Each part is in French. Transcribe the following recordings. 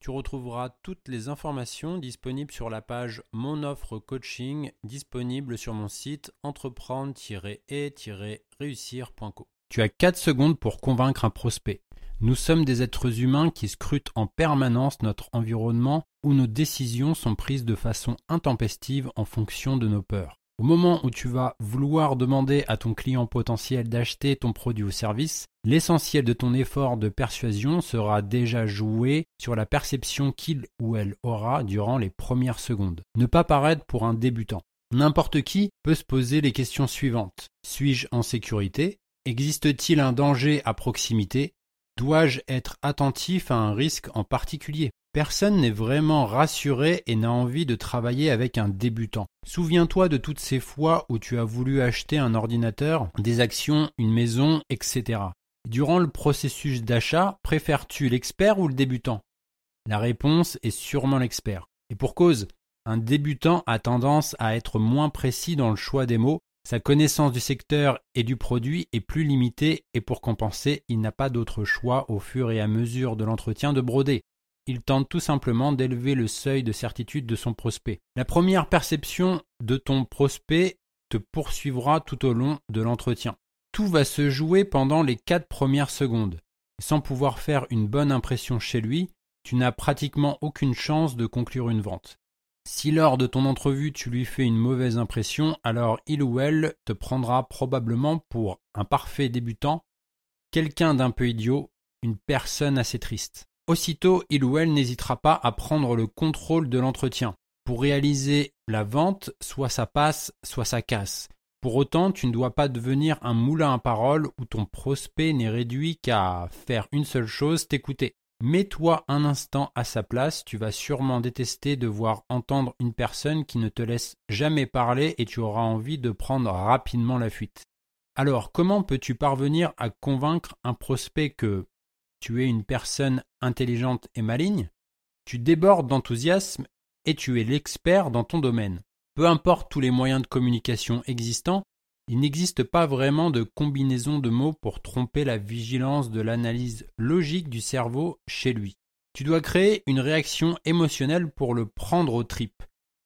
Tu retrouveras toutes les informations disponibles sur la page Mon offre coaching disponible sur mon site entreprendre-et-réussir.co. Tu as 4 secondes pour convaincre un prospect. Nous sommes des êtres humains qui scrutent en permanence notre environnement où nos décisions sont prises de façon intempestive en fonction de nos peurs. Au moment où tu vas vouloir demander à ton client potentiel d'acheter ton produit ou service, l'essentiel de ton effort de persuasion sera déjà joué sur la perception qu'il ou elle aura durant les premières secondes. Ne pas paraître pour un débutant. N'importe qui peut se poser les questions suivantes. Suis-je en sécurité? Existe-t-il un danger à proximité? Dois-je être attentif à un risque en particulier? Personne n'est vraiment rassuré et n'a envie de travailler avec un débutant. Souviens-toi de toutes ces fois où tu as voulu acheter un ordinateur, des actions, une maison, etc. Durant le processus d'achat, préfères-tu l'expert ou le débutant? La réponse est sûrement l'expert. Et pour cause, un débutant a tendance à être moins précis dans le choix des mots sa connaissance du secteur et du produit est plus limitée et pour compenser, il n'a pas d'autre choix au fur et à mesure de l'entretien de broder. Il tente tout simplement d'élever le seuil de certitude de son prospect. La première perception de ton prospect te poursuivra tout au long de l'entretien. Tout va se jouer pendant les quatre premières secondes. Sans pouvoir faire une bonne impression chez lui, tu n'as pratiquement aucune chance de conclure une vente. Si lors de ton entrevue tu lui fais une mauvaise impression, alors il ou elle te prendra probablement pour un parfait débutant, quelqu'un d'un peu idiot, une personne assez triste. Aussitôt, il ou elle n'hésitera pas à prendre le contrôle de l'entretien. Pour réaliser la vente, soit ça passe, soit ça casse. Pour autant, tu ne dois pas devenir un moulin à parole où ton prospect n'est réduit qu'à faire une seule chose, t'écouter. Mets-toi un instant à sa place, tu vas sûrement détester devoir entendre une personne qui ne te laisse jamais parler et tu auras envie de prendre rapidement la fuite. Alors, comment peux-tu parvenir à convaincre un prospect que tu es une personne intelligente et maligne Tu débordes d'enthousiasme et tu es l'expert dans ton domaine. Peu importe tous les moyens de communication existants, il n'existe pas vraiment de combinaison de mots pour tromper la vigilance de l'analyse logique du cerveau chez lui. Tu dois créer une réaction émotionnelle pour le prendre aux tripes.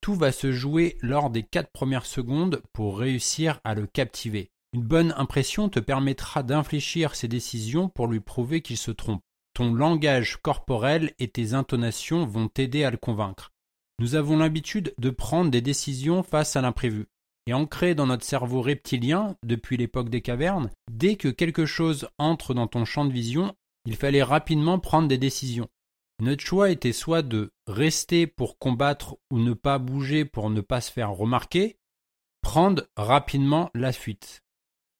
Tout va se jouer lors des quatre premières secondes pour réussir à le captiver. Une bonne impression te permettra d'infléchir ses décisions pour lui prouver qu'il se trompe. Ton langage corporel et tes intonations vont t'aider à le convaincre. Nous avons l'habitude de prendre des décisions face à l'imprévu et ancré dans notre cerveau reptilien depuis l'époque des cavernes, dès que quelque chose entre dans ton champ de vision, il fallait rapidement prendre des décisions. Notre choix était soit de rester pour combattre ou ne pas bouger pour ne pas se faire remarquer, prendre rapidement la fuite.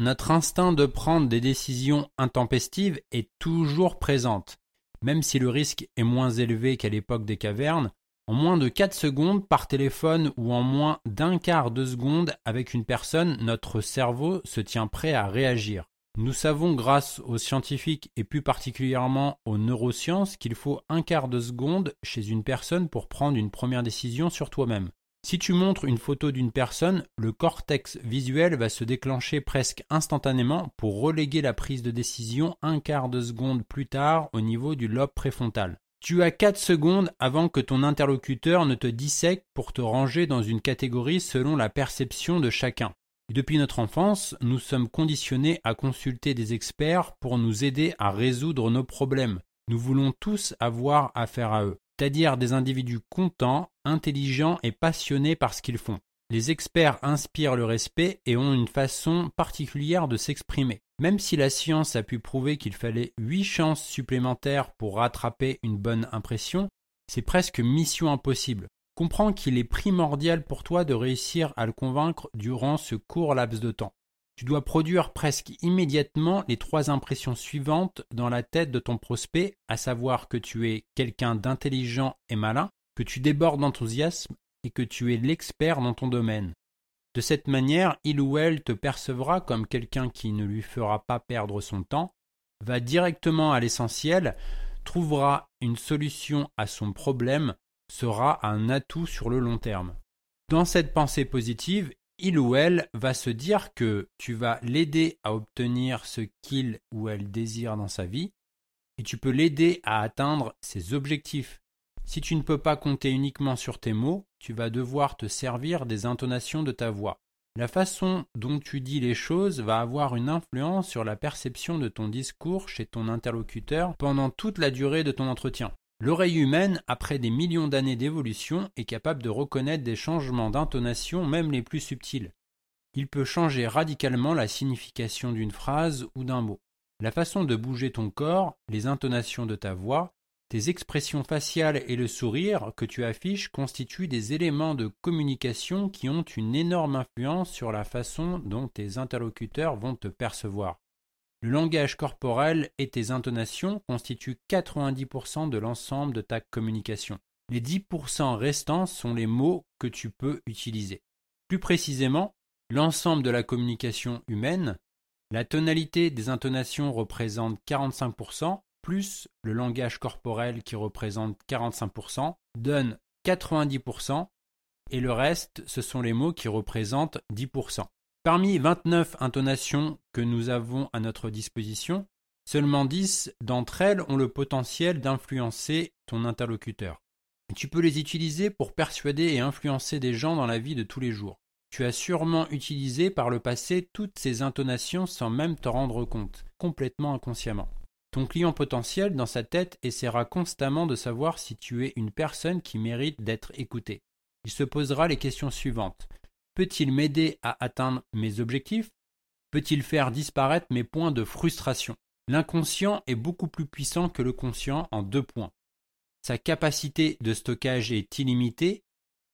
Notre instinct de prendre des décisions intempestives est toujours présente. Même si le risque est moins élevé qu'à l'époque des cavernes, en moins de 4 secondes par téléphone ou en moins d'un quart de seconde avec une personne, notre cerveau se tient prêt à réagir. Nous savons grâce aux scientifiques et plus particulièrement aux neurosciences qu'il faut un quart de seconde chez une personne pour prendre une première décision sur toi-même. Si tu montres une photo d'une personne, le cortex visuel va se déclencher presque instantanément pour reléguer la prise de décision un quart de seconde plus tard au niveau du lobe préfrontal. Tu as 4 secondes avant que ton interlocuteur ne te dissèque pour te ranger dans une catégorie selon la perception de chacun. depuis notre enfance, nous sommes conditionnés à consulter des experts pour nous aider à résoudre nos problèmes. Nous voulons tous avoir affaire à eux, c'est-à-dire des individus contents, intelligents et passionnés par ce qu'ils font. Les experts inspirent le respect et ont une façon particulière de s'exprimer. Même si la science a pu prouver qu'il fallait huit chances supplémentaires pour rattraper une bonne impression, c'est presque mission impossible. Comprends qu'il est primordial pour toi de réussir à le convaincre durant ce court laps de temps. Tu dois produire presque immédiatement les trois impressions suivantes dans la tête de ton prospect, à savoir que tu es quelqu'un d'intelligent et malin, que tu débordes d'enthousiasme et que tu es l'expert dans ton domaine. De cette manière, il ou elle te percevra comme quelqu'un qui ne lui fera pas perdre son temps, va directement à l'essentiel, trouvera une solution à son problème, sera un atout sur le long terme. Dans cette pensée positive, il ou elle va se dire que tu vas l'aider à obtenir ce qu'il ou elle désire dans sa vie, et tu peux l'aider à atteindre ses objectifs. Si tu ne peux pas compter uniquement sur tes mots, tu vas devoir te servir des intonations de ta voix. La façon dont tu dis les choses va avoir une influence sur la perception de ton discours chez ton interlocuteur pendant toute la durée de ton entretien. L'oreille humaine, après des millions d'années d'évolution, est capable de reconnaître des changements d'intonation même les plus subtils. Il peut changer radicalement la signification d'une phrase ou d'un mot. La façon de bouger ton corps, les intonations de ta voix, tes expressions faciales et le sourire que tu affiches constituent des éléments de communication qui ont une énorme influence sur la façon dont tes interlocuteurs vont te percevoir. Le langage corporel et tes intonations constituent 90% de l'ensemble de ta communication. Les 10% restants sont les mots que tu peux utiliser. Plus précisément, l'ensemble de la communication humaine, la tonalité des intonations représente 45%, plus le langage corporel qui représente 45%, donne 90%, et le reste, ce sont les mots qui représentent 10%. Parmi 29 intonations que nous avons à notre disposition, seulement 10 d'entre elles ont le potentiel d'influencer ton interlocuteur. Tu peux les utiliser pour persuader et influencer des gens dans la vie de tous les jours. Tu as sûrement utilisé par le passé toutes ces intonations sans même te rendre compte, complètement inconsciemment. Ton client potentiel, dans sa tête, essaiera constamment de savoir si tu es une personne qui mérite d'être écoutée. Il se posera les questions suivantes. Peut-il m'aider à atteindre mes objectifs? Peut-il faire disparaître mes points de frustration? L'inconscient est beaucoup plus puissant que le conscient en deux points. Sa capacité de stockage est illimitée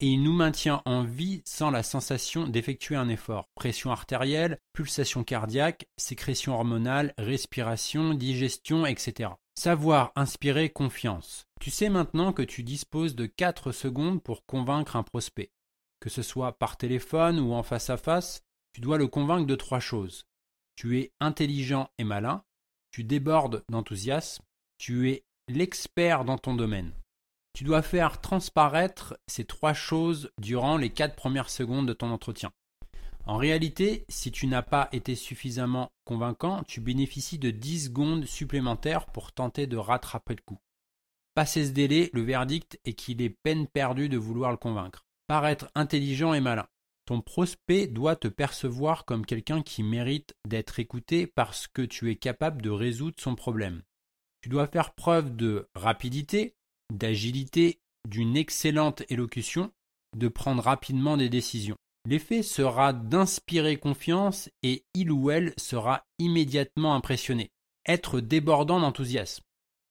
et il nous maintient en vie sans la sensation d'effectuer un effort. Pression artérielle, pulsation cardiaque, sécrétion hormonale, respiration, digestion, etc. Savoir inspirer confiance. Tu sais maintenant que tu disposes de 4 secondes pour convaincre un prospect. Que ce soit par téléphone ou en face à face, tu dois le convaincre de trois choses. Tu es intelligent et malin, tu débordes d'enthousiasme, tu es l'expert dans ton domaine. Tu dois faire transparaître ces trois choses durant les quatre premières secondes de ton entretien. En réalité, si tu n'as pas été suffisamment convaincant, tu bénéficies de 10 secondes supplémentaires pour tenter de rattraper le coup. Passé ce délai, le verdict est qu'il est peine perdue de vouloir le convaincre. Paraître intelligent et malin. Ton prospect doit te percevoir comme quelqu'un qui mérite d'être écouté parce que tu es capable de résoudre son problème. Tu dois faire preuve de rapidité, d'agilité, d'une excellente élocution, de prendre rapidement des décisions. L'effet sera d'inspirer confiance et il ou elle sera immédiatement impressionné. Être débordant d'enthousiasme.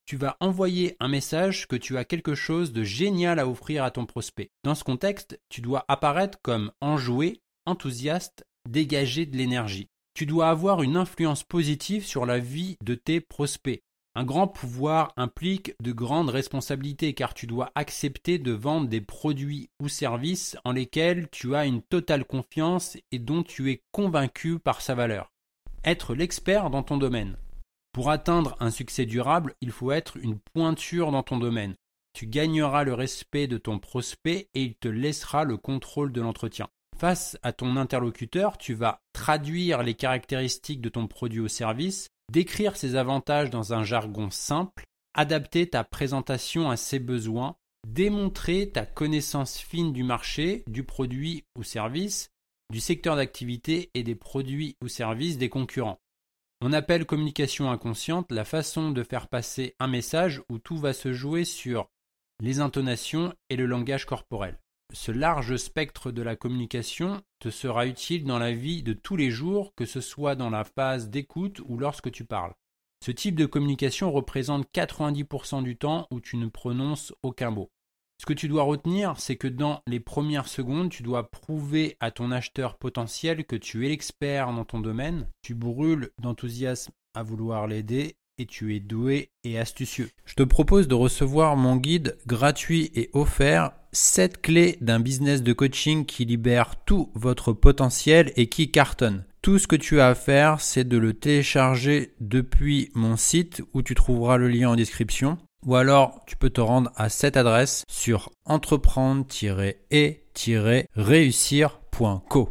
Tu vas envoyer un message que tu as quelque chose de génial à offrir à ton prospect. Dans ce contexte, tu dois apparaître comme enjoué, enthousiaste, dégager de l'énergie. Tu dois avoir une influence positive sur la vie de tes prospects. Un grand pouvoir implique de grandes responsabilités car tu dois accepter de vendre des produits ou services en lesquels tu as une totale confiance et dont tu es convaincu par sa valeur. Être l'expert dans ton domaine. Pour atteindre un succès durable, il faut être une pointure dans ton domaine. Tu gagneras le respect de ton prospect et il te laissera le contrôle de l'entretien. Face à ton interlocuteur, tu vas traduire les caractéristiques de ton produit ou service décrire ses avantages dans un jargon simple, adapter ta présentation à ses besoins, démontrer ta connaissance fine du marché, du produit ou service, du secteur d'activité et des produits ou services des concurrents. On appelle communication inconsciente la façon de faire passer un message où tout va se jouer sur les intonations et le langage corporel. Ce large spectre de la communication te sera utile dans la vie de tous les jours, que ce soit dans la phase d'écoute ou lorsque tu parles. Ce type de communication représente 90% du temps où tu ne prononces aucun mot. Ce que tu dois retenir, c'est que dans les premières secondes, tu dois prouver à ton acheteur potentiel que tu es l'expert dans ton domaine, tu brûles d'enthousiasme à vouloir l'aider et tu es doué et astucieux. Je te propose de recevoir mon guide gratuit et offert 7 clés d'un business de coaching qui libère tout votre potentiel et qui cartonne. Tout ce que tu as à faire, c'est de le télécharger depuis mon site où tu trouveras le lien en description. Ou alors, tu peux te rendre à cette adresse sur entreprendre-et-réussir.co.